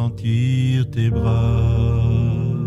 sentir tes bras.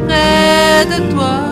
Près de toi,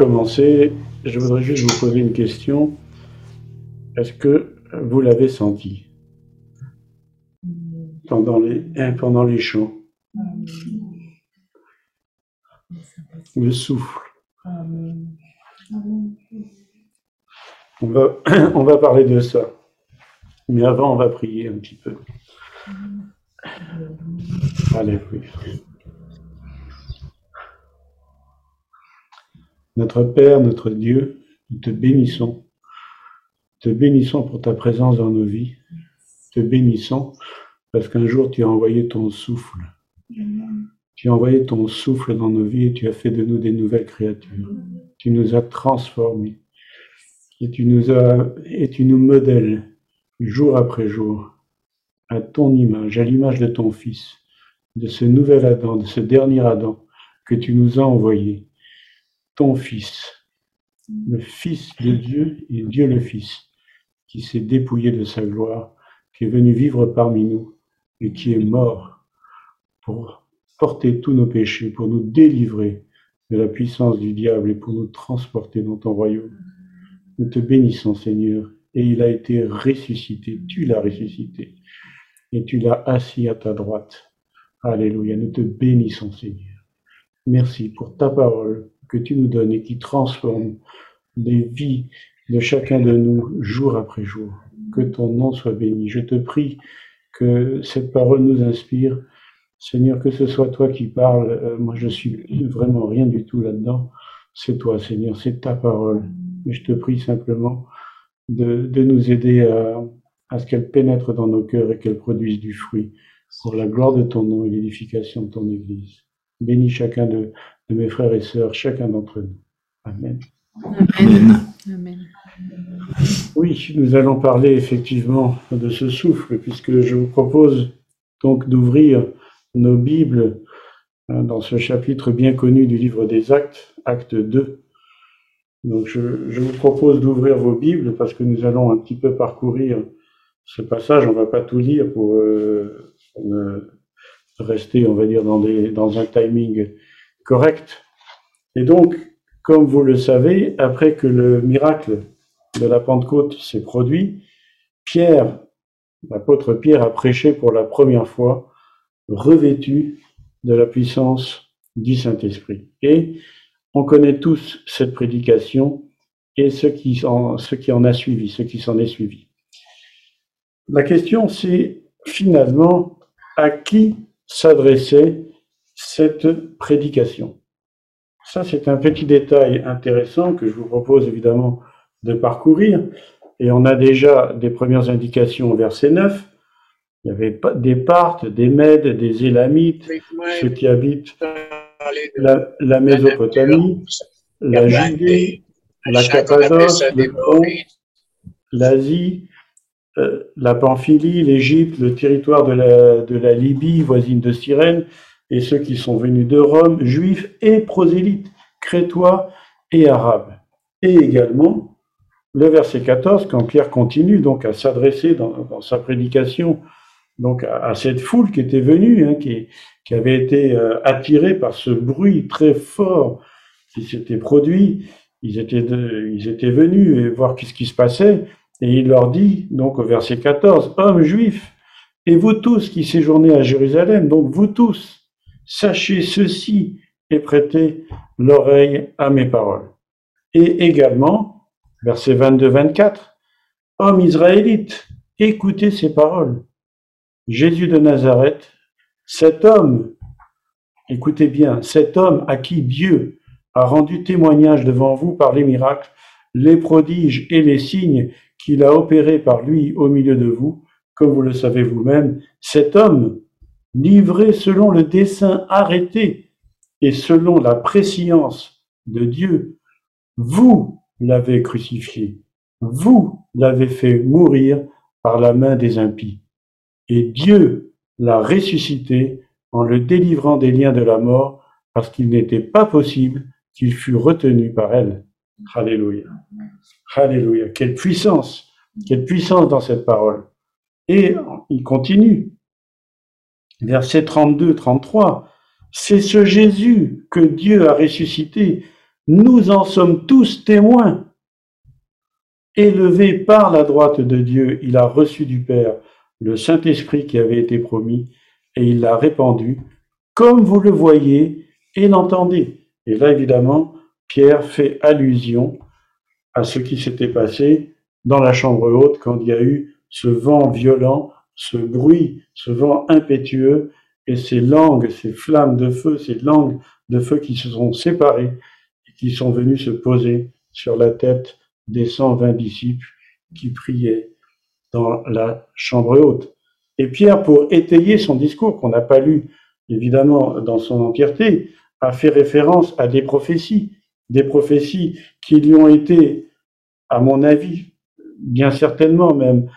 commencer, je voudrais juste vous poser une question. Est-ce que vous l'avez senti pendant les, hein, pendant les chants Le souffle. On va, on va parler de ça. Mais avant, on va prier un petit peu. Alléluia. Notre Père, notre Dieu, nous te bénissons. Te bénissons pour ta présence dans nos vies. Te bénissons parce qu'un jour tu as envoyé ton souffle. Tu as envoyé ton souffle dans nos vies et tu as fait de nous des nouvelles créatures. Tu nous as transformés. Et tu nous as, et tu nous modèles jour après jour à ton image, à l'image de ton Fils, de ce nouvel Adam, de ce dernier Adam que tu nous as envoyé ton Fils, le Fils de Dieu et Dieu le Fils, qui s'est dépouillé de sa gloire, qui est venu vivre parmi nous et qui est mort pour porter tous nos péchés, pour nous délivrer de la puissance du diable et pour nous transporter dans ton royaume. Nous te bénissons, Seigneur, et il a été ressuscité, tu l'as ressuscité, et tu l'as assis à ta droite. Alléluia, nous te bénissons, Seigneur. Merci pour ta parole que tu nous donnes et qui transforme les vies de chacun de nous jour après jour. Que ton nom soit béni. Je te prie que cette parole nous inspire. Seigneur, que ce soit toi qui parles. Euh, moi, je suis vraiment rien du tout là-dedans. C'est toi, Seigneur, c'est ta parole. Je te prie simplement de, nous aider à, à ce qu'elle pénètre dans nos cœurs et qu'elle produise du fruit pour la gloire de ton nom et l'édification de ton Église. Bénis chacun de, de mes frères et sœurs, chacun d'entre nous. Amen. Amen. Oui, nous allons parler effectivement de ce souffle, puisque je vous propose donc d'ouvrir nos Bibles hein, dans ce chapitre bien connu du livre des Actes, Acte 2. Donc je, je vous propose d'ouvrir vos Bibles parce que nous allons un petit peu parcourir ce passage. On ne va pas tout lire pour, euh, euh, rester, on va dire, dans, des, dans un timing correct. Et donc, comme vous le savez, après que le miracle de la Pentecôte s'est produit, Pierre, l'apôtre Pierre, a prêché pour la première fois, revêtu de la puissance du Saint-Esprit. Et on connaît tous cette prédication et ce qui en, ce qui en a suivi, ce qui s'en est suivi. La question, c'est finalement à qui s'adressait cette prédication. Ça, c'est un petit détail intéressant que je vous propose évidemment de parcourir. Et on a déjà des premières indications au verset 9. Il y avait des Parthes, des Mèdes, des Élamites, ceux qui habitent la, la Mésopotamie, la Judée, la Cappadoce, l'Asie, euh, la Pamphylie, l'Égypte, le territoire de la, de la Libye, voisine de Cyrène, et ceux qui sont venus de Rome, juifs et prosélytes, crétois et arabes. Et également, le verset 14, quand Pierre continue donc à s'adresser dans, sa prédication donc à, cette foule qui était venue, hein, qui, qui, avait été euh, attirée par ce bruit très fort qui s'était produit, ils étaient, ils étaient venus voir ce qui se passait, et il leur dit, donc au verset 14, Hommes juifs, et vous tous qui séjournez à Jérusalem, donc vous tous, Sachez ceci et prêtez l'oreille à mes paroles. Et également, verset 22-24, Hommes israélites, écoutez ces paroles. Jésus de Nazareth, cet homme, écoutez bien, cet homme à qui Dieu a rendu témoignage devant vous par les miracles, les prodiges et les signes qu'il a opérés par lui au milieu de vous, comme vous le savez vous-même, cet homme livré selon le dessein arrêté et selon la préscience de Dieu, vous l'avez crucifié, vous l'avez fait mourir par la main des impies. Et Dieu l'a ressuscité en le délivrant des liens de la mort, parce qu'il n'était pas possible qu'il fût retenu par elle. Alléluia. Alléluia. Quelle puissance, quelle puissance dans cette parole. Et il continue verset 32-33, c'est ce Jésus que Dieu a ressuscité, Nous en sommes tous témoins. Élevé par la droite de Dieu, il a reçu du Père le Saint-Esprit qui avait été promis et il l'a répandu, comme vous le voyez et l'entendez. Et là, évidemment, Pierre fait allusion à ce qui s'était passé dans la chambre haute quand il y a eu ce vent violent, ce bruit, ce vent impétueux et ces langues, ces flammes de feu, ces langues de feu qui se sont séparées et qui sont venues se poser sur la tête des 120 disciples qui priaient dans la chambre haute. Et Pierre, pour étayer son discours, qu'on n'a pas lu évidemment dans son entièreté, a fait référence à des prophéties, des prophéties qui lui ont été, à mon avis, bien certainement même,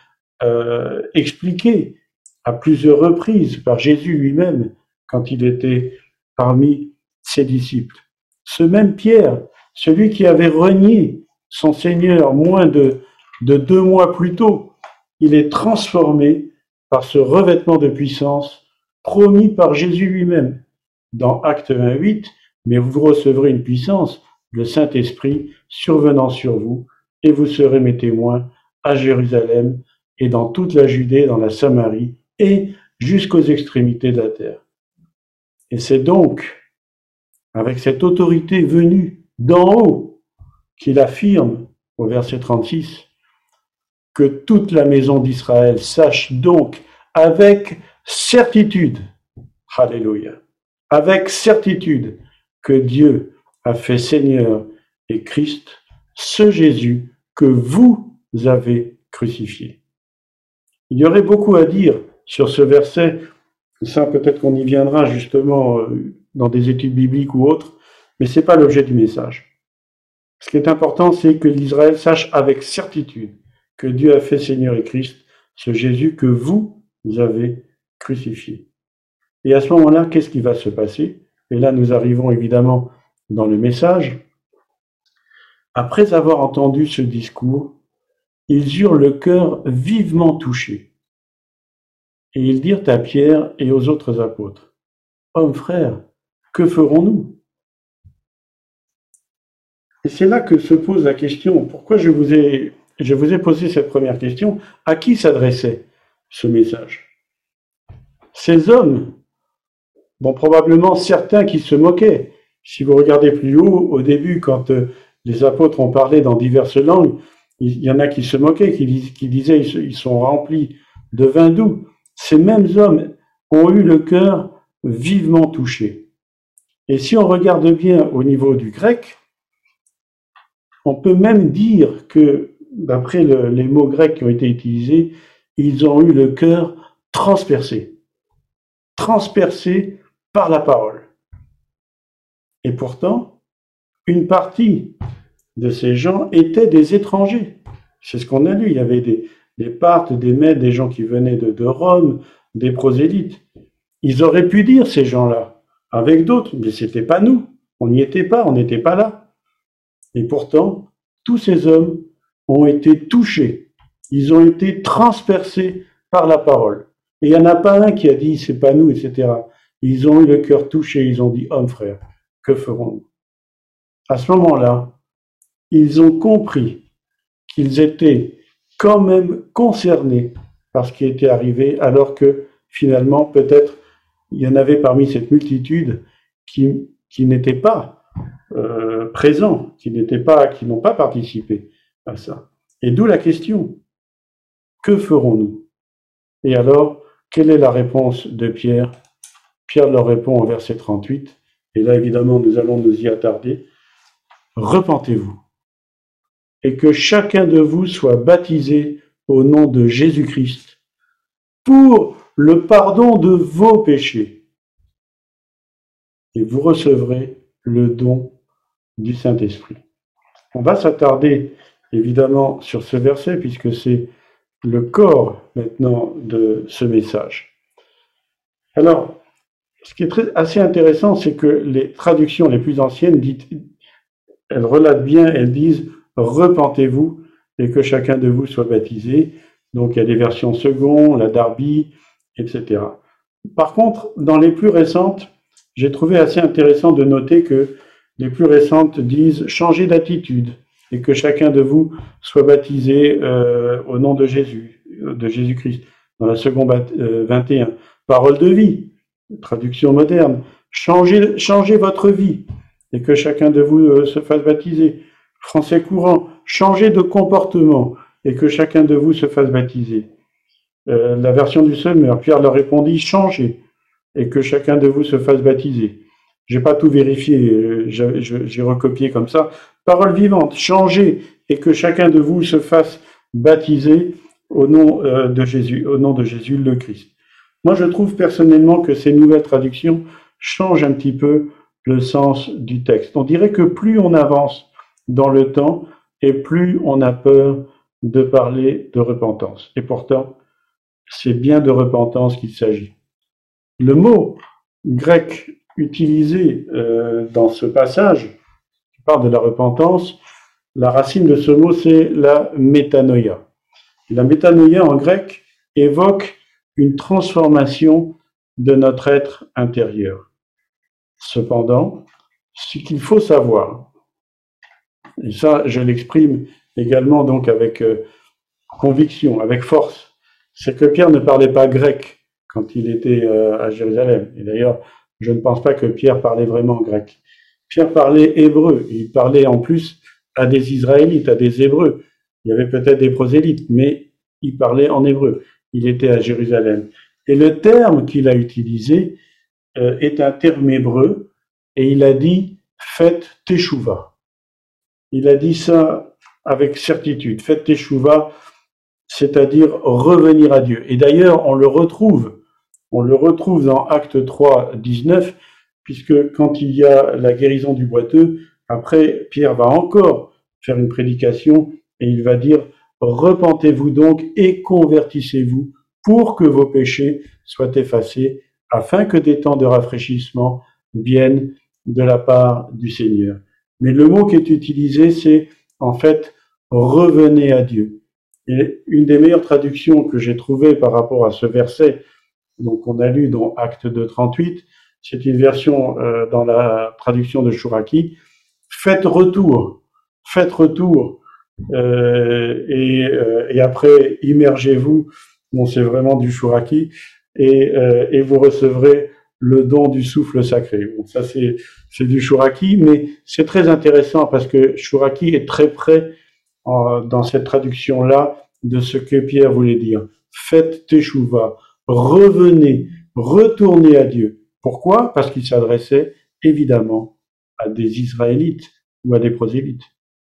euh, expliquées à plusieurs reprises par Jésus lui-même quand il était parmi ses disciples. Ce même Pierre, celui qui avait renié son Seigneur moins de, de deux mois plus tôt, il est transformé par ce revêtement de puissance promis par Jésus lui-même. Dans Acte 28, mais vous recevrez une puissance, le Saint-Esprit, survenant sur vous, et vous serez mes témoins à Jérusalem et dans toute la Judée, dans la Samarie et jusqu'aux extrémités de la terre. Et c'est donc avec cette autorité venue d'en haut qu'il affirme au verset 36 que toute la maison d'Israël sache donc avec certitude, Alléluia, avec certitude que Dieu a fait Seigneur et Christ, ce Jésus que vous avez crucifié. Il y aurait beaucoup à dire sur ce verset, ça peut-être qu'on y viendra justement euh, dans des études bibliques ou autres, mais ce n'est pas l'objet du message. Ce qui est important, c'est que l'Israël sache avec certitude que Dieu a fait Seigneur et Christ, ce Jésus que vous avez crucifié. Et à ce moment-là, qu'est-ce qui va se passer? Et là, nous arrivons évidemment dans le message. Après avoir entendu ce discours, ils eurent le cœur vivement touché. Et ils dirent à Pierre et aux autres apôtres, Hommes frères, que ferons-nous? Et c'est là que se pose la question, pourquoi je vous ai, je vous ai posé cette première question, à qui s'adressait ce message? Ces hommes, bon probablement certains qui se moquaient, si vous regardez plus haut, au début, quand euh, les apôtres ont parlé dans diverses langues, il y en a qui se moquaient, qui, disaient ils sont remplis de vin doux. Ces mêmes hommes ont eu le cœur vivement touché. Et si on regarde bien au niveau du grec, on peut même dire que, d'après les mots grecs qui ont été utilisés, ils ont eu le cœur transpercé. Transpercé par la parole. Et pourtant, une partie de ces gens étaient des étrangers. C'est ce qu'on a lu. Il y avait des, des des Mèdes, des gens qui venaient de, de Rome, des prosélytes. Ils auraient pu dire, ces gens-là, avec d'autres, mais c'était pas nous. On n'y était pas, on n'était pas là. Et pourtant, tous ces hommes ont été touchés. Ils ont été transpercés par la parole. Et il n'y en a pas un qui a dit, c'est pas nous, etc. Ils ont eu le cœur touché, ils ont dit, homme frère, que ferons-nous? À ce moment-là, ils ont compris qu'ils étaient quand même concernés par ce qui était arrivé, alors que finalement, peut-être, il y en avait parmi cette multitude qui, qui n'étaient pas euh, présents, qui pas, qui n'ont pas participé à ça. Et d'où la question que ferons-nous? Et alors, quelle est la réponse de Pierre? Pierre leur répond au verset 38, et là évidemment nous allons nous y attarder. Repentez-vous et que chacun de vous soit baptisé au nom de Jésus-Christ pour le pardon de vos péchés. Et vous recevrez le don du Saint-Esprit. On va s'attarder évidemment sur ce verset puisque c'est le corps maintenant de ce message. Alors, ce qui est assez intéressant, c'est que les traductions les plus anciennes, elles relatent bien, elles disent repentez-vous et que chacun de vous soit baptisé. Donc il y a des versions second, la Darby, etc. Par contre, dans les plus récentes, j'ai trouvé assez intéressant de noter que Les plus récentes disent changez d'attitude et que chacun de vous soit baptisé euh, au nom de Jésus, de Jésus-Christ. Dans la seconde 21, parole de vie, traduction moderne. Changez, changez votre vie et que chacun de vous se fasse baptiser. Français courant, changez de comportement et que chacun de vous se fasse baptiser. Euh, la version du Semeur, Pierre leur répondit, changez et que chacun de vous se fasse baptiser. J'ai pas tout vérifié, euh, j'ai recopié comme ça. Parole vivante, changez et que chacun de vous se fasse baptiser au nom euh, de Jésus, au nom de Jésus le Christ. Moi, je trouve personnellement que ces nouvelles traductions changent un petit peu le sens du texte. On dirait que plus on avance dans le temps et plus on a peur de parler de repentance. Et pourtant, c'est bien de repentance qu'il s'agit. Le mot grec utilisé euh, dans ce passage, qui parle de la repentance, la racine de ce mot, c'est la métanoïa. la métanoïa en grec évoque une transformation de notre être intérieur. Cependant, ce qu'il faut savoir, et ça je l'exprime également donc avec euh, conviction, avec force, c'est que Pierre ne parlait pas grec quand il était euh, à Jérusalem. Et d'ailleurs, je ne pense pas que Pierre parlait vraiment grec. Pierre parlait hébreu. Il parlait en plus à des Israélites, à des Hébreux. Il y avait peut-être des prosélytes, mais il parlait en hébreu. Il était à Jérusalem. Et le terme qu'il a utilisé euh, est un terme hébreu, et il a dit faites teshuva. Il a dit ça avec certitude. Faites teshuva, c'est-à-dire revenir à Dieu. Et d'ailleurs, on le retrouve on le retrouve dans Acte 3, 19, puisque quand il y a la guérison du boiteux, après, Pierre va encore faire une prédication et il va dire, repentez-vous donc et convertissez-vous pour que vos péchés soient effacés, afin que des temps de rafraîchissement viennent de la part du Seigneur. Mais le mot qui est utilisé, c'est en fait revenez à Dieu. Et une des meilleures traductions que j'ai trouvées par rapport à ce verset donc on a lu dans Acte 2, 38, c'est une version euh, dans la traduction de Shuraki, faites retour, faites retour, euh, et, euh, et, après immergez-vous, bon c'est vraiment du Shuraki, et, et, vous recevrez le don du souffle sacré. Bon, ça c'est c'est du Shuraki, mais c'est très intéressant parce que Shuraki est très près dans cette traduction-là de ce que Pierre voulait dire. Faites teshuva, revenez, retournez à Dieu. Pourquoi? Parce qu'il s'adressait évidemment à des Israélites ou à des prosélytes.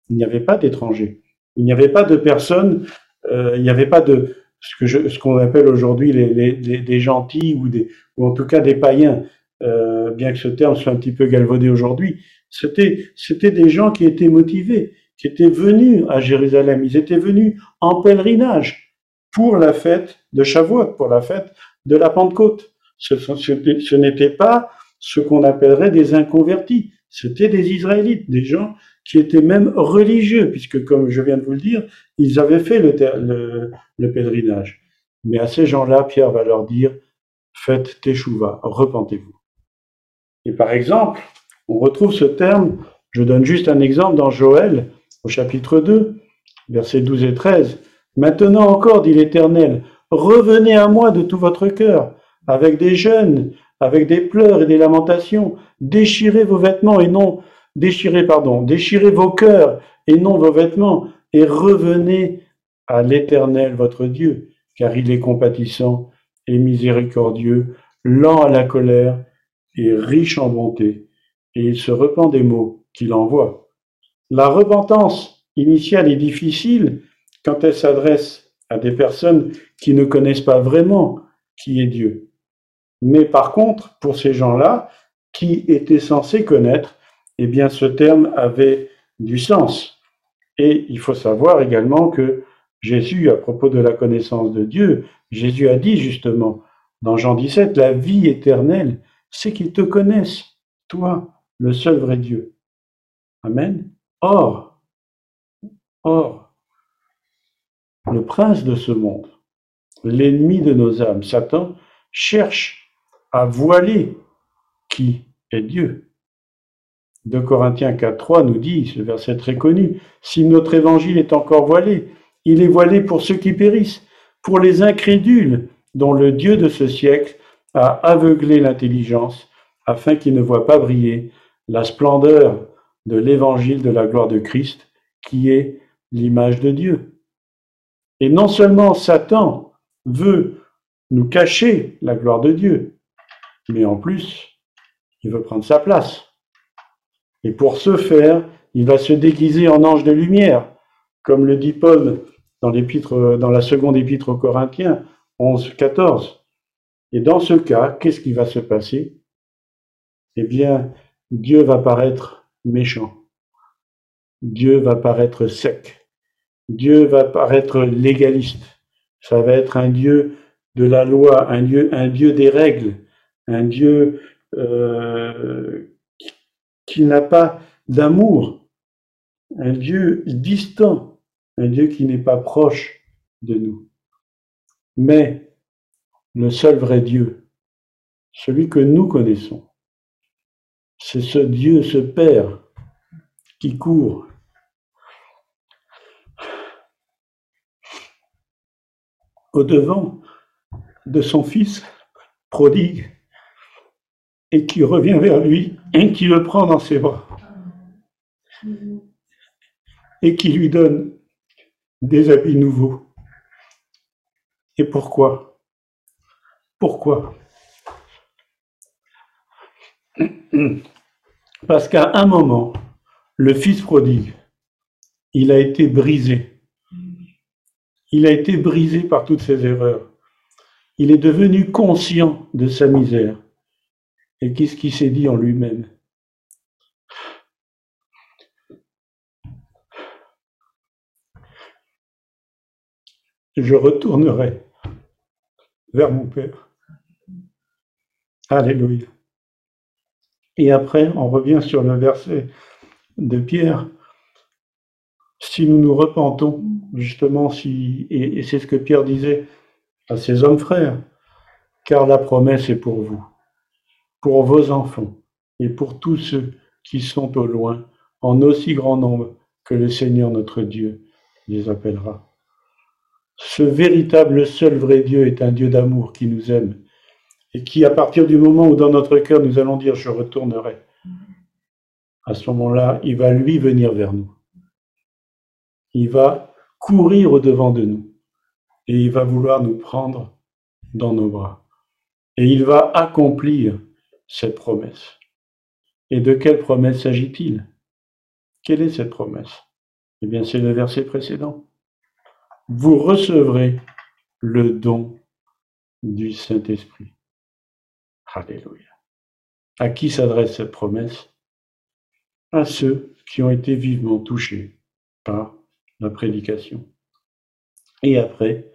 Il n'y avait pas d'étrangers. Il n'y avait pas de personnes, euh, il n'y avait pas de ce que je, ce qu'on appelle aujourd'hui des gentils ou des ou en tout cas des païens, euh, bien que ce terme soit un petit peu galvaudé aujourd'hui. C'était c'était des gens qui étaient motivés, qui étaient venus à Jérusalem. Ils étaient venus en pèlerinage pour la fête de Shavuot, pour la fête de la Pentecôte. Ce, ce n'était pas ce qu'on appellerait des inconvertis, c'était des Israélites, des gens qui étaient même religieux, puisque comme je viens de vous le dire, ils avaient fait le, le, le pèlerinage. Mais à ces gens-là, Pierre va leur dire, faites teshuva, repentez-vous. Et par exemple, on retrouve ce terme, je donne juste un exemple dans Joël, au chapitre 2, versets 12 et 13. Maintenant encore, dit l'Éternel, revenez à moi de tout votre cœur, avec des jeûnes, avec des pleurs et des lamentations, déchirez vos vêtements et non, déchirez, pardon, déchirez vos cœurs et non vos vêtements, et revenez à l'Éternel votre Dieu, car il est compatissant et miséricordieux, lent à la colère et riche en bonté, et il se repent des maux qu'il envoie. La repentance initiale est difficile, quand elle s'adresse à des personnes qui ne connaissent pas vraiment qui est Dieu. Mais par contre, pour ces gens-là, qui étaient censés connaître, eh bien ce terme avait du sens. Et il faut savoir également que Jésus, à propos de la connaissance de Dieu, Jésus a dit justement dans Jean 17, la vie éternelle, c'est qu'ils te connaissent, toi, le seul vrai Dieu. Amen. Or, or, le prince de ce monde, l'ennemi de nos âmes, Satan, cherche à voiler qui est Dieu. 2 Corinthiens 4, 3 nous dit, ce verset très connu, si notre évangile est encore voilé, il est voilé pour ceux qui périssent, pour les incrédules dont le Dieu de ce siècle a aveuglé l'intelligence afin qu'ils ne voient pas briller la splendeur de l'évangile de la gloire de Christ qui est l'image de Dieu. Et non seulement Satan veut nous cacher la gloire de Dieu, mais en plus, il veut prendre sa place. Et pour ce faire, il va se déguiser en ange de lumière, comme le dit Paul dans, dans la seconde épître aux Corinthiens 11, 14. Et dans ce cas, qu'est-ce qui va se passer? Eh bien, Dieu va paraître méchant. Dieu va paraître sec. Dieu va paraître légaliste. Ça va être un Dieu de la loi, un Dieu, un Dieu des règles, un Dieu euh, qui n'a pas d'amour, un Dieu distant, un Dieu qui n'est pas proche de nous. Mais le seul vrai Dieu, celui que nous connaissons, c'est ce Dieu, ce Père qui court. au devant de son fils prodigue et qui revient vers lui et qui le prend dans ses bras et qui lui donne des habits nouveaux. Et pourquoi? Pourquoi? Parce qu'à un moment, le fils prodigue, il a été brisé. Il a été brisé par toutes ses erreurs. Il est devenu conscient de sa misère. Et qu'est-ce qu'il s'est dit en lui-même? Je retournerai vers mon Père. Alléluia. Et après, on revient sur le verset de Pierre. Si nous nous repentons, justement, si, et, et c'est ce que Pierre disait à ses hommes frères, car la promesse est pour vous, pour vos enfants et pour tous ceux qui sont au loin, en aussi grand nombre que le Seigneur notre Dieu les appellera. Ce véritable seul vrai Dieu est un Dieu d'amour qui nous aime et qui, à partir du moment où dans notre cœur nous allons dire je retournerai, à ce moment-là, il va lui venir vers nous. Il va courir au-devant de nous et il va vouloir nous prendre dans nos bras. Et il va accomplir cette promesse. Et de quelle promesse s'agit-il? Quelle est cette promesse? Eh bien, c'est le verset précédent. Vous recevrez le don du Saint-Esprit. Alléluia. À qui s'adresse cette promesse? À ceux qui ont été vivement touchés par la prédication. Et après,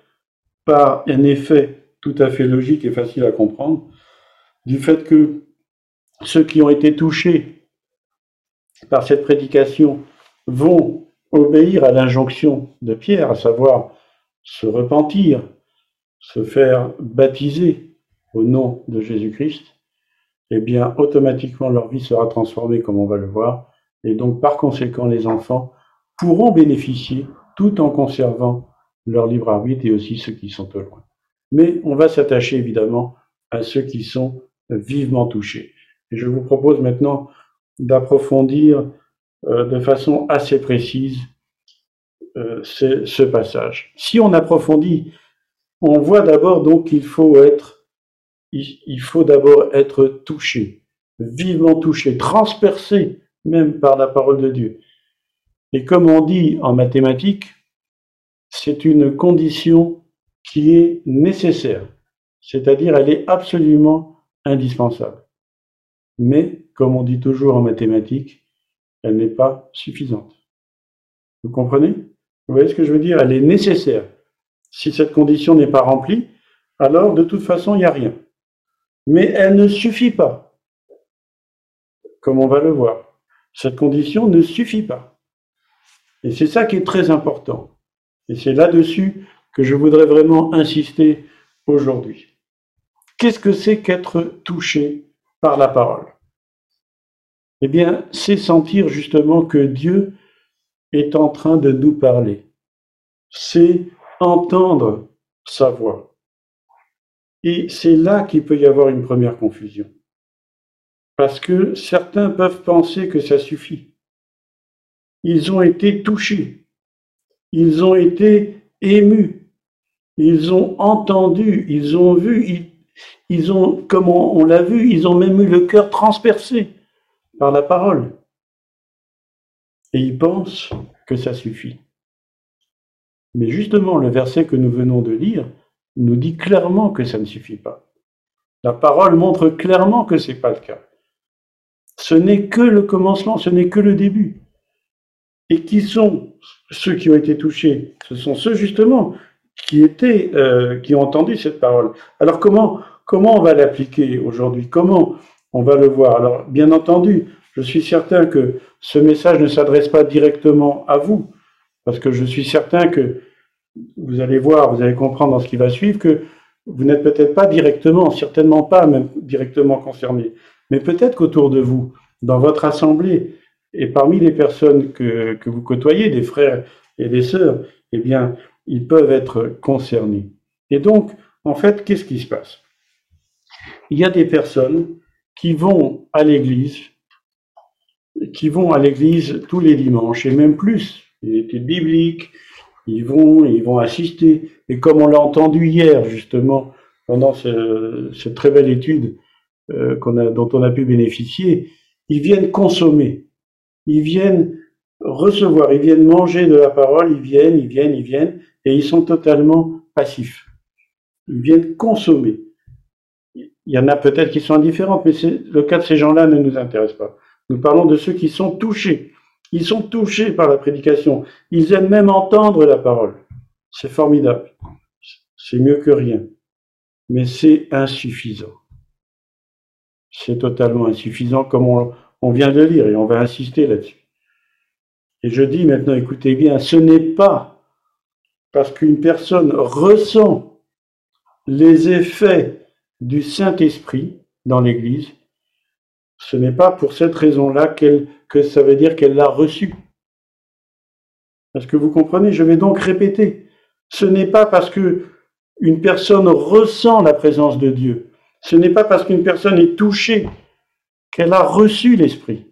par un effet tout à fait logique et facile à comprendre, du fait que ceux qui ont été touchés par cette prédication vont obéir à l'injonction de Pierre, à savoir se repentir, se faire baptiser au nom de Jésus-Christ, eh bien, automatiquement, leur vie sera transformée, comme on va le voir. Et donc, par conséquent, les enfants pourront bénéficier, tout en conservant leur libre arbitre et aussi ceux qui sont au loin. Mais on va s'attacher évidemment à ceux qui sont vivement touchés. Et je vous propose maintenant d'approfondir de façon assez précise euh, ce passage. Si on approfondit, on voit d'abord donc qu'il faut être il faut d'abord être touché, vivement touché, transpercé même par la parole de Dieu. Et comme on dit en mathématiques, c'est une condition qui est nécessaire, c'est-à-dire elle est absolument indispensable. Mais, comme on dit toujours en mathématiques, elle n'est pas suffisante. Vous comprenez? Vous voyez ce que je veux dire? Elle est nécessaire. Si cette condition n'est pas remplie, alors de toute façon, il n'y a rien mais elle ne suffit pas, comme on va le voir. Cette condition ne suffit pas. Et c'est ça qui est très important. Et c'est là-dessus que je voudrais vraiment insister aujourd'hui. Qu'est-ce que c'est qu'être touché par la parole? Eh bien, c'est sentir justement que Dieu est en train de nous parler. C'est entendre sa voix. Et c'est là qu'il peut y avoir une première confusion. Parce que certains peuvent penser que ça suffit. Ils ont été touchés. Ils ont été émus. Ils ont entendu. Ils ont vu. Ils, ont, comme on, l'a vu, ils ont même eu le cœur transpercé par la parole. Et ils pensent que ça suffit. Mais justement, le verset que nous venons de lire nous dit clairement que ça ne suffit pas. La parole montre clairement que ce n'est pas le cas. Ce n'est que le commencement, ce n'est que le début. Et qui sont ceux qui ont été touchés? Ce sont ceux justement qui étaient, euh, qui ont entendu cette parole. Alors comment, comment on va l'appliquer aujourd'hui? Comment on va le voir. Alors bien entendu, je suis certain que ce message ne s'adresse pas directement à vous, parce que je suis certain que vous allez voir, vous allez comprendre dans ce qui va suivre que vous n'êtes peut-être pas directement, certainement pas même directement concerné, mais peut-être qu'autour de vous, dans votre assemblée, et parmi les personnes que, que vous côtoyez, des frères et des sœurs, eh bien, ils peuvent être concernés. Et donc, en fait, qu'est-ce qui se passe? Il y a des personnes qui vont à l'église, qui vont à l'église tous les dimanches, et même plus, il était biblique, ils vont, ils vont assister. Et comme on l'a entendu hier, justement, pendant cette très belle étude euh, dont on a pu bénéficier, ils viennent consommer, ils viennent recevoir, ils viennent manger de la parole, ils viennent, ils viennent, ils viennent, et ils sont totalement passifs. Ils viennent consommer. Il y en a peut-être qui sont indifférents, mais le cas de ces gens-là ne nous intéresse pas. Nous parlons de ceux qui sont touchés. Ils sont touchés par la prédication. Ils aiment même entendre la parole. C'est formidable. C'est mieux que rien. Mais c'est insuffisant. C'est totalement insuffisant comme on, vient de lire et on va insister là-dessus. Et je dis maintenant, écoutez bien, ce n'est pas parce qu'une personne ressent les effets du Saint-Esprit dans l'Église, ce n'est pas pour cette raison-là que ça veut dire qu'elle l'a reçu. Est-ce que vous comprenez? Je vais donc répéter. Ce n'est pas parce que une personne ressent la présence de Dieu, ce n'est pas parce qu'une personne est touchée qu'elle a reçu l'Esprit.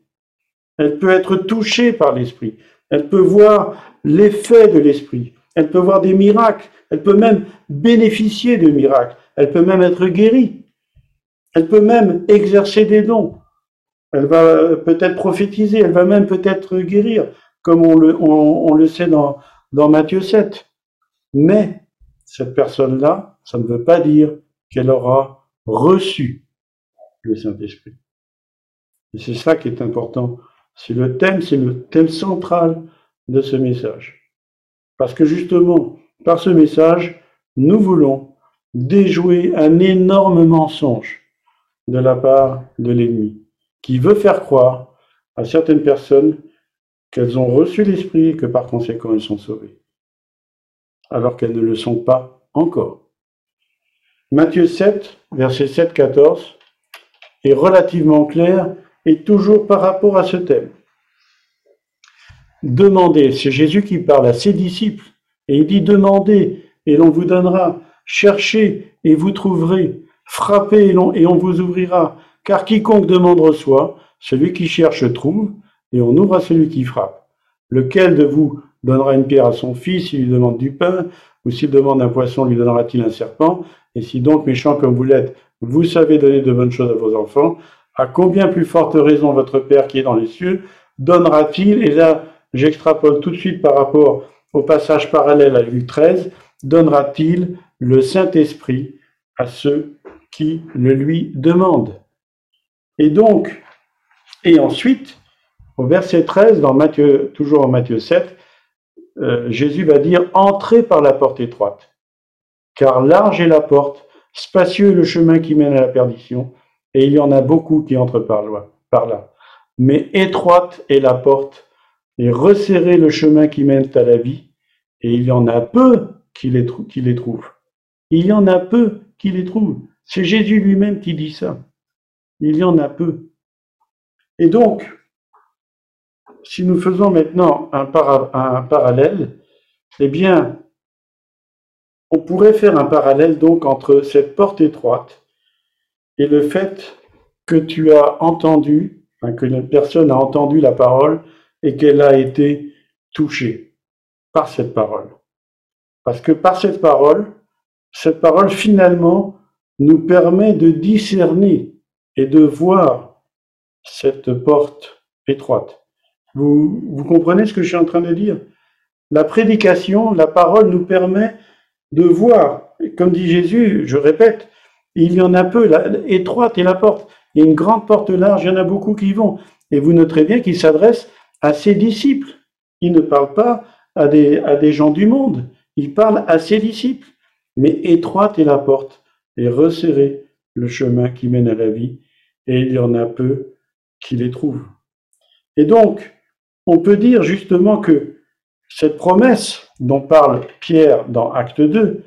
Elle peut être touchée par l'Esprit. Elle peut voir l'effet de l'Esprit. Elle peut voir des miracles. Elle peut même bénéficier de miracles. Elle peut même être guérie. Elle peut même exercer des dons. Elle va peut-être prophétiser. Elle va même peut-être guérir, comme on le, sait dans, dans Matthieu 7. Mais cette personne-là, ça ne veut pas dire qu'elle aura reçu le Saint-Esprit. Et c'est ça qui est important. C'est le thème, c'est le thème central de ce message. Parce que justement, par ce message, nous voulons déjouer un énorme mensonge de la part de l'ennemi, qui veut faire croire à certaines personnes qu'elles ont reçu l'Esprit et que par conséquent elles sont sauvées, alors qu'elles ne le sont pas encore. Matthieu 7, verset 7-14, est relativement clair et toujours par rapport à ce thème. Demandez, c'est Jésus qui parle à ses disciples, et il dit demandez et l'on vous donnera, cherchez et vous trouverez, frappez et on, vous ouvrira, car quiconque demande reçoit, celui qui cherche trouve, et on ouvre à celui qui frappe. Lequel de vous donnera une pierre à son fils s'il lui demande du pain, ou s'il demande un poisson, lui donnera-t-il un serpent? Et si donc, méchant comme vous l'êtes, vous savez donner de bonnes choses à vos enfants, à combien plus forte raison votre Père qui est dans les cieux donnera-t-il Et là, j'extrapole tout de suite par rapport au passage parallèle à Luc 13, donnera-t-il le Saint-Esprit à ceux qui le lui demandent Et donc, et ensuite, au verset 13, dans Matthieu, toujours en Matthieu 7, euh, Jésus va dire Entrez par la porte étroite, car large est la porte, spacieux est le chemin qui mène à la perdition, et il y en a beaucoup qui entrent par là. Mais étroite est la porte, et resserré le chemin qui mène à la vie, et il y en a peu qui les, qui les trouvent. Il y en a peu qui les trouvent. C'est Jésus lui-même qui dit ça. Il y en a peu. Et donc, si nous faisons maintenant un, parallèle, eh bien, on pourrait faire un parallèle donc entre cette porte étroite et le fait que tu as entendu, que une personne a entendu la parole et qu'elle a été touchée par cette parole. Parce que par cette parole, cette parole finalement nous permet de discerner et de voir cette porte étroite. Vous, comprenez ce que je suis en train de dire? La prédication, la parole nous permet de voir, comme dit Jésus, je répète, il y en a peu, étroite est la porte. Il y a une grande porte large, il y en a beaucoup qui vont. Et vous noterez bien qu'il s'adresse à ses disciples. Il ne parle pas à des gens du monde, il parle à ses disciples. Mais étroite est la porte, et resserré le chemin qui mène à la vie, et il y en a peu qui les trouvent. Et donc, on peut dire justement que cette promesse dont parle Pierre dans Acte 2,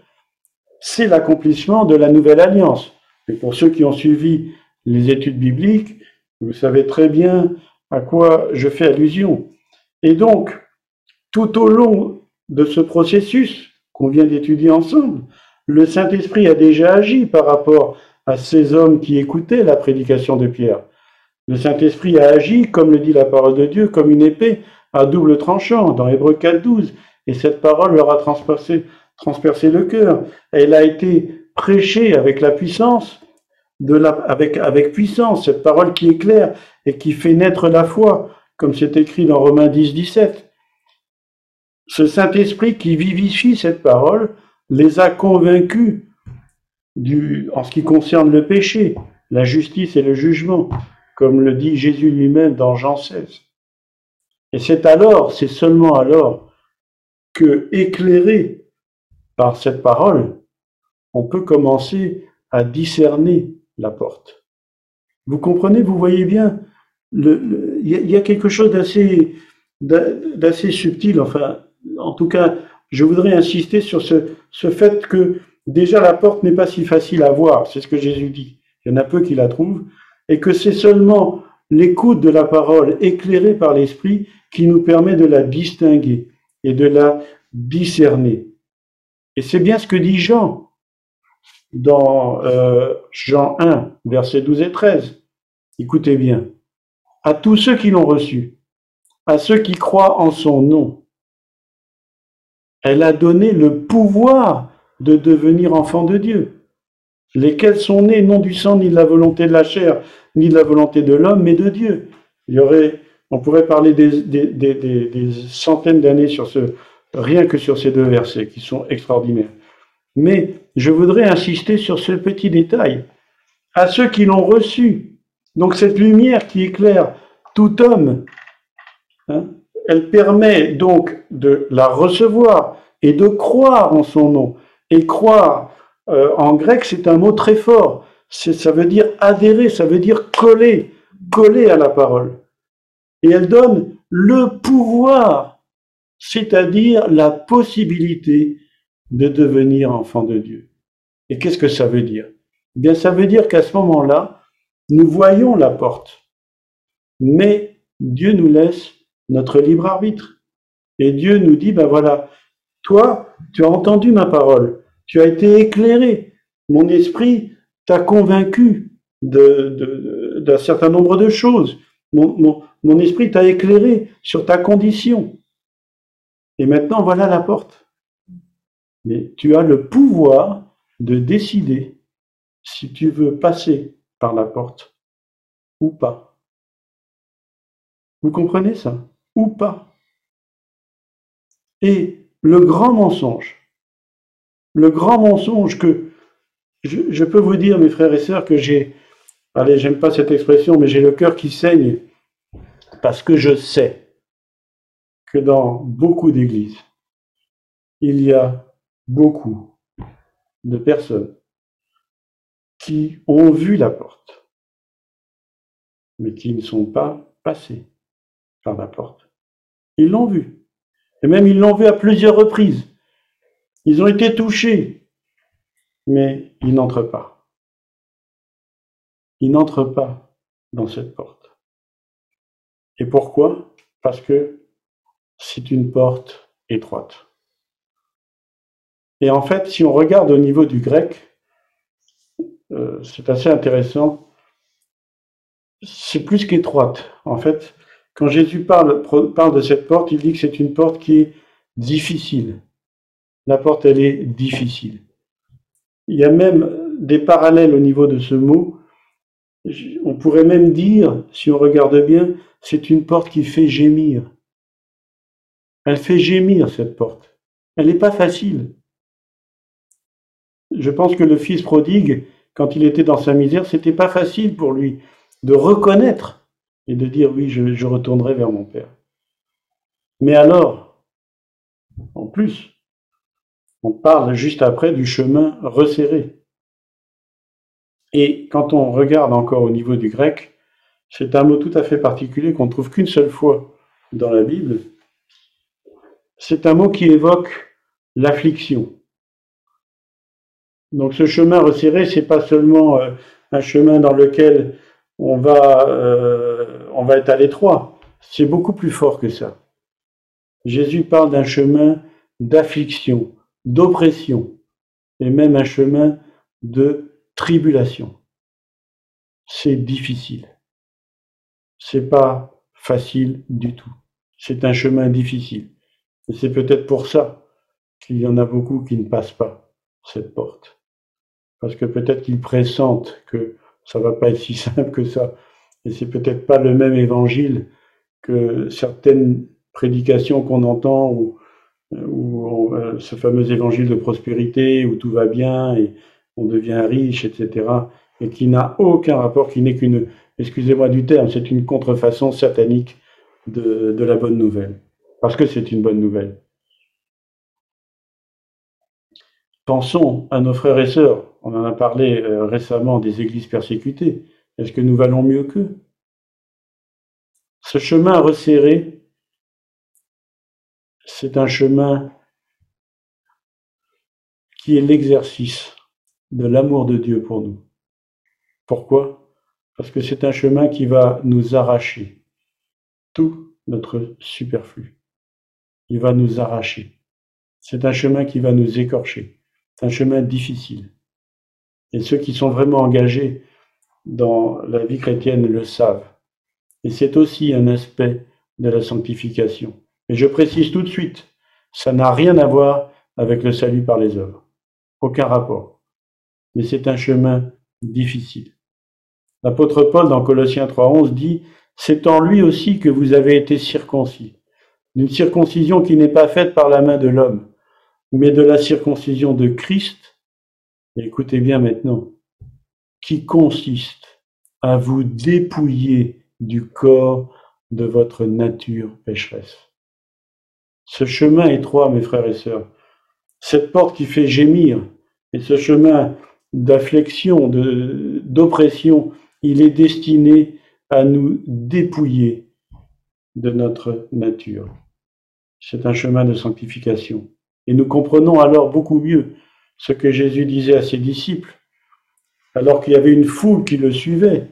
c'est l'accomplissement de la nouvelle alliance. Et pour ceux qui ont suivi les études bibliques, vous savez très bien à quoi je fais allusion. Et donc, tout au long de ce processus vient d'étudier ensemble, le Saint-Esprit a déjà agi par rapport à ces hommes qui écoutaient la prédication de Pierre. Le Saint-Esprit a agi, comme le dit la parole de Dieu, comme une épée à double tranchant dans Hébreu 4, 12. Et cette parole leur a transpercé, le cœur. Elle a été prêchée avec la puissance, de la, avec, avec puissance, cette parole qui est claire et qui fait naître la foi, comme c'est écrit dans Romains 10, 17. Ce Saint-Esprit qui vivifie cette parole les a convaincus en ce qui concerne le péché, la justice et le jugement, comme le dit Jésus lui-même dans Jean 16. Et c'est alors, c'est seulement alors que, éclairé par cette parole, on peut commencer à discerner la porte. Vous comprenez, vous voyez bien, il y, a quelque chose d'assez, d'assez subtil, enfin, en tout cas, je voudrais insister sur ce, fait que déjà la porte n'est pas si facile à voir, c'est ce que Jésus dit. Il y en a peu qui la trouvent, et que c'est seulement l'écoute de la parole éclairée par l'Esprit qui nous permet de la distinguer et de la discerner. Et c'est bien ce que dit Jean dans euh, Jean 1, versets 12 et 13. Écoutez bien. À tous ceux qui l'ont reçu, à ceux qui croient en son nom, elle a donné le pouvoir de devenir enfants de Dieu, lesquels sont nés non du sang ni de la volonté de la chair, ni de la volonté de l'homme, mais de Dieu. Il y aurait on pourrait parler des, centaines d'années sur ce, rien que sur ces deux versets qui sont extraordinaires. Mais je voudrais insister sur ce petit détail. À ceux qui l'ont reçu, donc cette lumière qui éclaire tout homme, hein, elle permet donc de la recevoir et de croire en son nom. Et croire, euh, en grec, c'est un mot très fort. Ça veut dire adhérer, ça veut dire coller, coller à la parole et elle donne le pouvoir, c'est-à-dire la possibilité de devenir enfant de Dieu. Et qu'est-ce que ça veut dire? Eh Bien, ça veut dire qu'à ce moment-là, nous voyons la porte, mais Dieu nous laisse notre libre arbitre. Et Dieu nous dit, ben voilà, toi, tu as entendu ma parole, tu as été éclairé, mon esprit t'a convaincu d'un certain nombre de choses. Mon, mon esprit t'a éclairé sur ta condition. Et maintenant, voilà la porte. Mais tu as le pouvoir de décider si tu veux passer par la porte ou pas. Vous comprenez ça? Pas. Et le grand mensonge, le grand mensonge que je, je peux vous dire, mes frères et sœurs, que j'ai, allez, j'aime pas cette expression, mais j'ai le cœur qui saigne parce que je sais que dans beaucoup d'églises, il y a beaucoup de personnes qui ont vu la porte, mais qui ne sont pas passées par la porte. Ils l'ont vue. Et même ils l'ont vue à plusieurs reprises. Ils ont été touchés, mais ils n'entrent pas. Ils n'entrent pas dans cette porte. Et pourquoi? Parce que c'est une porte étroite. Et en fait, si on regarde au niveau du grec, euh, c'est assez intéressant. C'est plus qu'étroite. En fait, quand Jésus parle, de cette porte, il dit que c'est une porte qui est difficile. La porte, elle est difficile. Il y a même des parallèles au niveau de ce mot. On pourrait même dire, si on regarde bien, c'est une porte qui fait gémir. Elle fait gémir, cette porte. Elle n'est pas facile. Je pense que le fils prodigue, quand il était dans sa misère, c'était pas facile pour lui de reconnaître et de dire oui, je, retournerai vers mon père. Mais alors, en plus, on parle juste après du chemin resserré. Et quand on regarde encore au niveau du grec, c'est un mot tout à fait particulier qu'on trouve qu'une seule fois dans la Bible. C'est un mot qui évoque l'affliction. Donc ce chemin resserré, c'est pas seulement euh, un chemin dans lequel on va, euh, on va être à l'étroit. C'est beaucoup plus fort que ça. Jésus parle d'un chemin d'affliction, d'oppression, et même un chemin de tribulation. C'est difficile. C'est pas facile du tout. C'est un chemin difficile. Et c'est peut-être pour ça qu'il y en a beaucoup qui ne passent pas cette porte parce que peut-être qu'ils pressentent que ça va pas être si simple que ça. Et c'est peut-être pas le même évangile que certaines prédications qu'on entend ou, euh, ce fameux évangile de prospérité où tout va bien et on devient riche, etc. Et qui n'a aucun rapport, qui n'est qu'une, excusez-moi du terme, c'est une contrefaçon satanique de, de la bonne nouvelle. Parce que c'est une bonne nouvelle. Pensons à nos frères et sœurs on en a parlé euh, récemment des églises persécutées. Est-ce que nous valons mieux qu'eux? Ce chemin resserré, c'est un chemin qui est l'exercice de l'amour de Dieu pour nous. Pourquoi? Parce que c'est un chemin qui va nous arracher tout notre superflu. Il va nous arracher. C'est un chemin qui va nous écorcher. C'est un chemin difficile. Et ceux qui sont vraiment engagés dans la vie chrétienne le savent. Et c'est aussi un aspect de la sanctification. Et je précise tout de suite, ça n'a rien à voir avec le salut par les œuvres. Aucun rapport. Mais c'est un chemin difficile. L'apôtre Paul dans Colossiens 3.11 dit, c'est en lui aussi que vous avez été circoncis. D'une circoncision qui n'est pas faite par la main de l'homme, mais de la circoncision de Christ écoutez bien maintenant, qui consiste à vous dépouiller du corps de votre nature pécheresse. Ce chemin étroit, mes frères et sœurs, cette porte qui fait gémir, et ce chemin d'affliction, d'oppression, il est destiné à nous dépouiller de notre nature. C'est un chemin de sanctification. Et nous comprenons alors beaucoup mieux ce que Jésus disait à ses disciples, alors qu'il y avait une foule qui le suivait,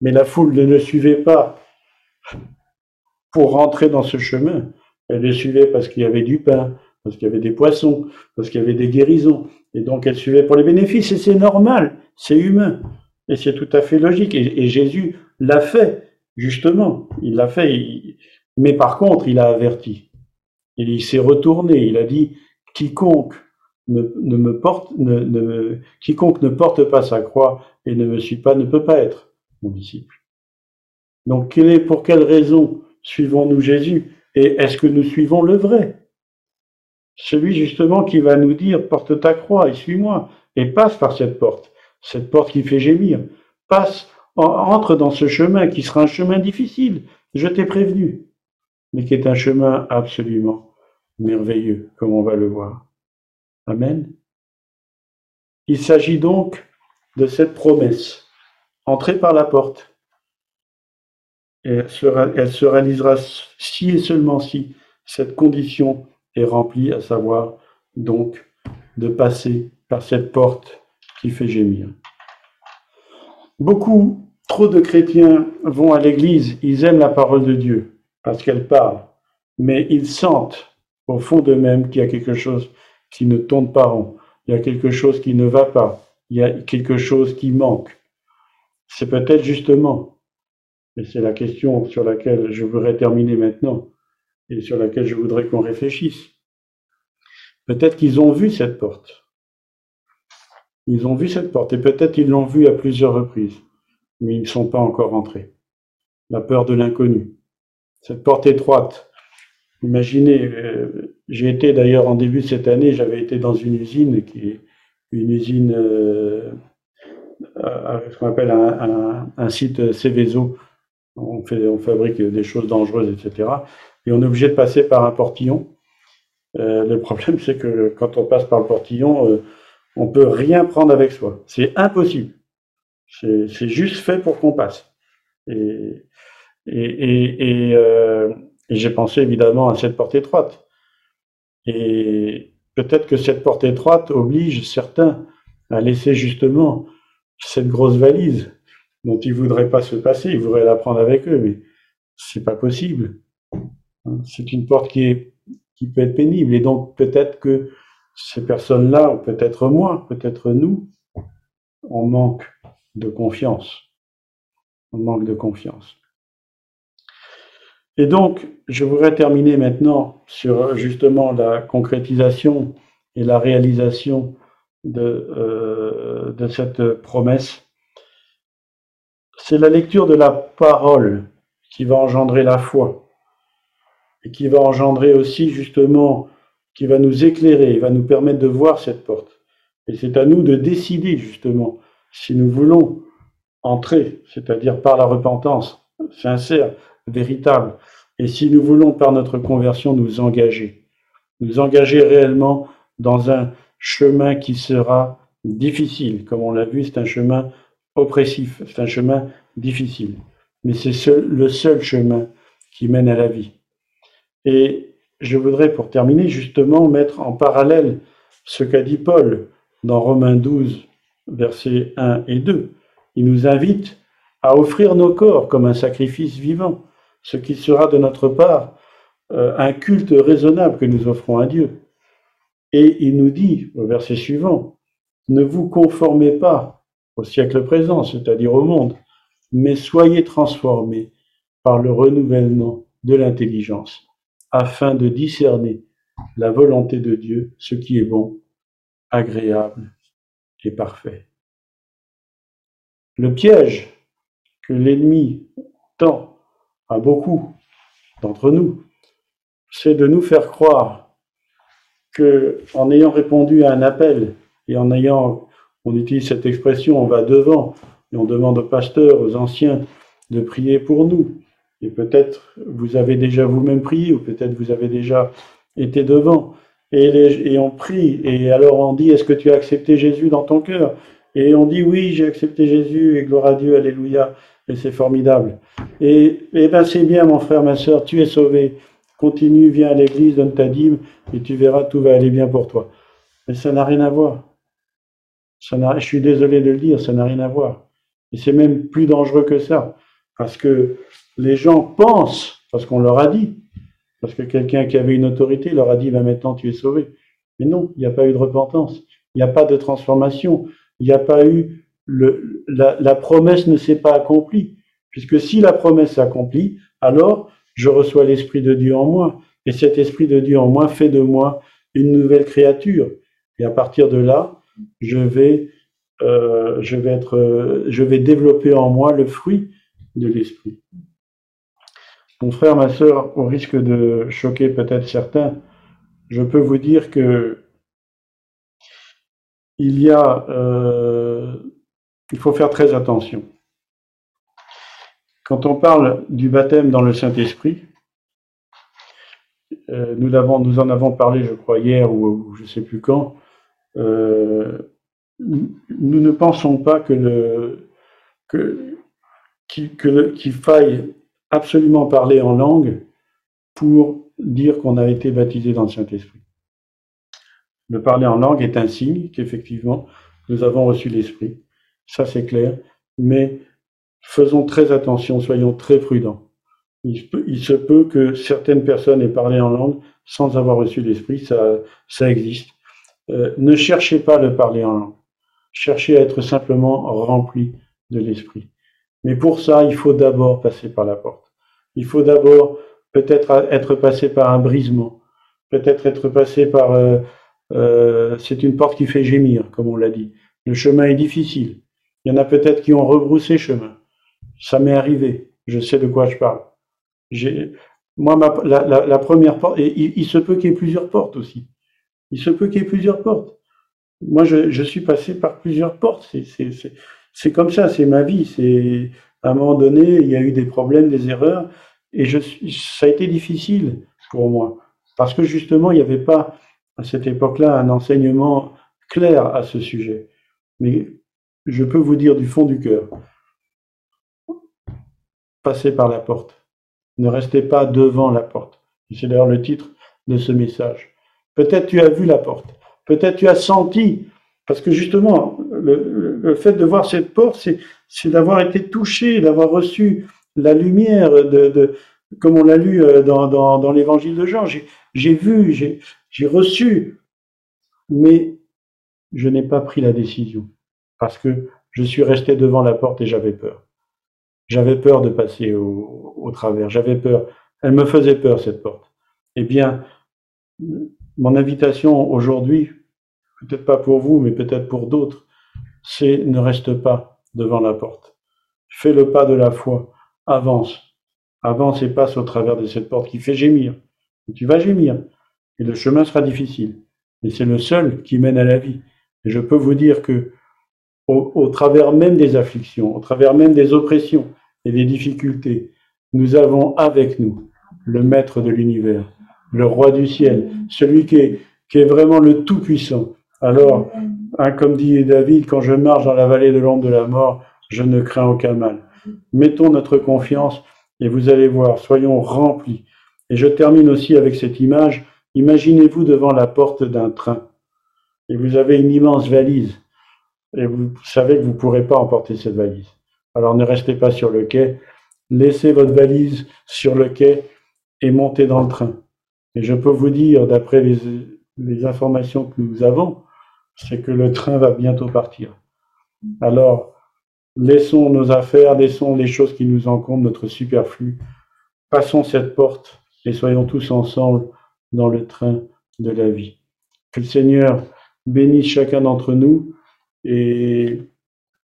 mais la foule ne le suivait pas pour rentrer dans ce chemin. Elle le suivait parce qu'il y avait du pain, parce qu'il y avait des poissons, parce qu'il y avait des guérisons. Et donc elle suivait pour les bénéfices. Et c'est normal, c'est humain. Et c'est tout à fait logique. Et, Jésus l'a fait, justement. Il l'a fait. Mais par contre, il a averti. il s'est retourné. Il a dit, quiconque quiconque ne porte pas sa croix et ne me suit pas ne peut pas être mon disciple. Donc, quelle est, pour quelle raison suivons-nous Jésus Et est-ce que nous suivons le vrai? Celui justement qui va nous dire porte ta croix et suis-moi et passe par cette porte, cette porte qui fait gémir. Passe, entre dans ce chemin qui sera un chemin difficile. Je t'ai prévenu, mais qui est un chemin absolument merveilleux, comme on va le voir. Amen. Il s'agit donc de cette promesse. Entrez par la porte. Elle se, réalisera si et seulement si cette condition est remplie, à savoir donc de passer par cette porte qui fait gémir. Beaucoup trop de chrétiens vont à l'église, ils aiment la parole de Dieu parce qu'elle parle, mais ils sentent au fond d'eux-mêmes qu'il y a quelque chose qui ne tourne pas rond, il y a quelque chose qui ne va pas, il y a quelque chose qui manque. C'est peut-être justement, et c'est la question sur laquelle je voudrais terminer maintenant, et sur laquelle je voudrais qu'on réfléchisse. Peut-être qu'ils ont vu cette porte. Ils ont vu cette porte, et peut-être ils l'ont vue à plusieurs reprises, mais ils ne sont pas encore entrés. La peur de l'inconnu. Cette porte étroite. Imaginez, euh, j'ai été d'ailleurs en début de cette année, j'avais été dans une usine qui est une usine, euh, ce qu'on appelle un, site Céveso. On, fait, on fabrique des choses dangereuses, etc. Et on est obligé de passer par un portillon. Euh, le problème, c'est que quand on passe par le portillon, euh, on peut rien prendre avec soi. C'est impossible. C'est juste fait pour qu'on passe. Et, et, et j'ai pensé évidemment à cette porte étroite. Et peut-être que cette porte étroite oblige certains à laisser justement cette grosse valise dont ils voudraient pas se passer, ils voudraient la prendre avec eux, mais c'est pas possible. C'est une porte qui est qui peut être pénible, et donc peut-être que ces personnes-là, peut-être moi, peut-être nous, on manque de confiance. On manque de confiance. Et donc, je voudrais terminer maintenant sur justement la concrétisation et la réalisation de, euh, de cette promesse. C'est la lecture de la parole qui va engendrer la foi et qui va engendrer aussi justement, qui va nous éclairer, va nous permettre de voir cette porte. Et c'est à nous de décider justement si nous voulons entrer, c'est-à-dire par la repentance sincère, véritable, et si nous voulons par notre conversion nous engager, nous engager réellement dans un chemin qui sera difficile. Comme on l'a vu, c'est un chemin oppressif, c'est un chemin difficile. Mais c'est le seul chemin qui mène à la vie. Et je voudrais, pour terminer, justement mettre en parallèle ce qu'a dit Paul dans Romains 12, versets 1 et 2. Il nous invite à offrir nos corps comme un sacrifice vivant, ce qui sera de notre part euh, un culte raisonnable que nous offrons à Dieu. Et il nous dit au verset suivant, ne vous conformez pas au siècle présent, c'est-à-dire au monde, mais soyez transformés par le renouvellement de l'intelligence, afin de discerner la volonté de Dieu, ce qui est bon, agréable et parfait. Le piège que l'ennemi tend à beaucoup d'entre nous, c'est de nous faire croire que, en ayant répondu à un appel et en ayant, on utilise cette expression, on va devant et on demande aux pasteurs, aux anciens de prier pour nous. Et peut-être vous avez déjà vous-même prié ou peut-être vous avez déjà été devant. Et, et on prie et alors on dit, est-ce que tu as accepté Jésus dans ton cœur? Et on dit, oui, j'ai accepté Jésus et gloire à Dieu, alléluia. Et c'est formidable. Et, et ben c'est bien, mon frère, ma soeur, tu es sauvé. Continue, viens à l'église, donne ta dîme, et tu verras, tout va aller bien pour toi. Mais ça n'a rien à voir. Ça je suis désolé de le dire, ça n'a rien à voir. Et c'est même plus dangereux que ça. Parce que les gens pensent, parce qu'on leur a dit, parce que quelqu'un qui avait une autorité leur a dit, ben maintenant tu es sauvé. Mais non, il n'y a pas eu de repentance, il n'y a pas de transformation, il n'y a pas eu la, promesse ne s'est pas accomplie. Puisque si la promesse s'accomplit, alors je reçois l'Esprit de Dieu en moi. Et cet Esprit de Dieu en moi fait de moi une nouvelle créature. Et à partir de là, je vais, euh, je vais, être, je vais développer en moi le fruit de l'Esprit. Mon frère, ma sœur, au risque de choquer peut-être certains, je peux vous dire que euh, il faut faire très attention. Quand on parle du baptême dans le Saint-Esprit, euh, nous, en avons parlé, je crois, hier ou, je ne sais plus quand, euh, nous ne pensons pas que, qu'il faille absolument parler en langue pour dire qu'on a été baptisé dans le Saint-Esprit. Le parler en langue est un signe qu'effectivement, nous avons reçu l'Esprit. Ça, c'est clair. Mais faisons très attention, soyons très prudents. Il, se peut que certaines personnes aient parlé en langue sans avoir reçu l'esprit, ça, ça existe. Euh, ne cherchez pas de parler en langue. Cherchez à être simplement rempli de l'esprit. Mais pour ça, il faut d'abord passer par la porte. Il faut d'abord peut-être être passé par un brisement, peut-être être passé par... Euh, euh, c'est une porte qui fait gémir, comme on l'a dit. Le chemin est difficile. Il y en a peut-être qui ont rebroussé chemin. Ça m'est arrivé. Je sais de quoi je parle. Moi, la, première porte, et il, se peut qu'il y ait plusieurs portes aussi. Il se peut qu'il y ait plusieurs portes. Moi, je, suis passé par plusieurs portes. C'est comme ça, c'est ma vie. C'est à un moment donné, il y a eu des problèmes, des erreurs, et je, ça a été difficile pour moi parce que justement, il n'y avait pas à cette époque-là un enseignement clair à ce sujet. Mais je peux vous dire du fond du cœur, passez par la porte. Ne restez pas devant la porte. C'est d'ailleurs le titre de ce message. Peut-être tu as vu la porte. Peut-être tu as senti. Parce que justement, le, fait de voir cette porte, c'est d'avoir été touché, d'avoir reçu la lumière, comme on l'a lu euh, dans, l'évangile de Jean. J'ai vu, j'ai reçu, mais je n'ai pas pris la décision parce que je suis resté devant la porte et j'avais peur. J'avais peur de passer au, travers, j'avais peur. Elle me faisait peur, cette porte. Eh bien, mon invitation aujourd'hui, peut-être pas pour vous, mais peut-être pour d'autres, c'est ne reste pas devant la porte. Fais le pas de la foi, avance, avance et passe au travers de cette porte qui fait gémir. Tu vas gémir, et le chemin sera difficile, mais c'est le seul qui mène à la vie. Et je peux vous dire que au, travers même des afflictions, au travers même des oppressions et des difficultés, nous avons avec nous le Maître de l'univers, le Roi du ciel, celui qui est, vraiment le Tout-Puissant. Alors, hein, comme dit David, quand je marche dans la vallée de l'ombre de la mort, je ne crains aucun mal. Mettons notre confiance et vous allez voir, soyons remplis. Et je termine aussi avec cette image. Imaginez-vous devant la porte d'un train et vous avez une immense valise et vous savez que vous ne pourrez pas emporter cette valise. Alors ne restez pas sur le quai, laissez votre valise sur le quai et montez dans le train. Et je peux vous dire, d'après les, informations que nous avons, c'est que le train va bientôt partir. Alors, laissons nos affaires, laissons les choses qui nous encombrent, notre superflu, passons cette porte et soyons tous ensemble dans le train de la vie. Que le Seigneur bénisse chacun d'entre nous et,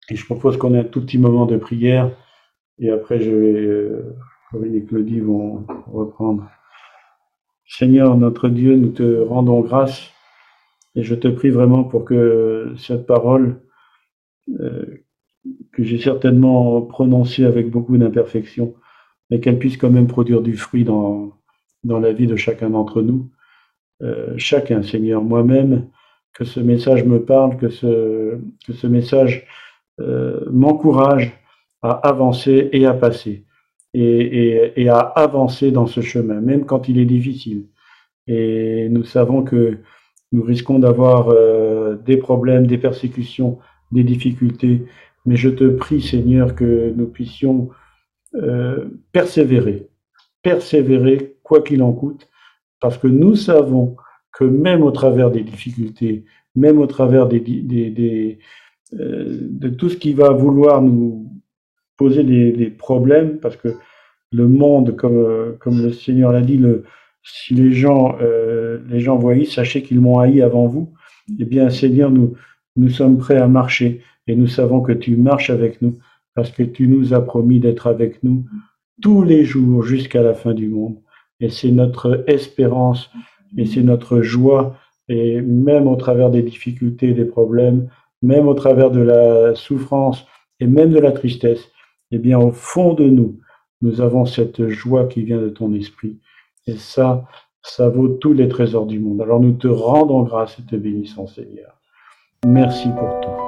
je propose qu'on ait un tout petit moment de prière et après je vais, euh, et Claudie vont reprendre. Seigneur notre Dieu, nous te rendons grâce et je te prie vraiment pour que cette parole euh, que j'ai certainement prononcée avec beaucoup d'imperfection, mais qu'elle puisse quand même produire du fruit dans, dans la vie de chacun d'entre nous. Euh, chacun, Seigneur, moi-même, que ce message me parle, que ce, que ce message euh, m'encourage à avancer et à passer, et, et, à avancer dans ce chemin, même quand il est difficile. Et nous savons que nous risquons d'avoir euh, des problèmes, des persécutions, des difficultés, mais je te prie, Seigneur, que nous puissions euh, persévérer, persévérer quoi qu'il en coûte, parce que nous savons que même au travers des difficultés, même au travers des, euh, de tout ce qui va vouloir nous poser des, problèmes, parce que le monde, comme, comme le Seigneur l'a dit, si les gens, euh, les gens voient, sachez qu'ils m'ont haï avant vous. Eh bien, Seigneur, nous, nous sommes prêts à marcher et nous savons que tu marches avec nous parce que tu nous as promis d'être avec nous tous les jours jusqu'à la fin du monde. Et c'est notre espérance et c'est notre joie. Et même au travers des difficultés, des problèmes, même au travers de la souffrance et même de la tristesse, eh bien, au fond de nous, nous avons cette joie qui vient de ton esprit. Et ça, ça vaut tous les trésors du monde. Alors nous te rendons grâce et te bénissons, Seigneur. Merci pour tout.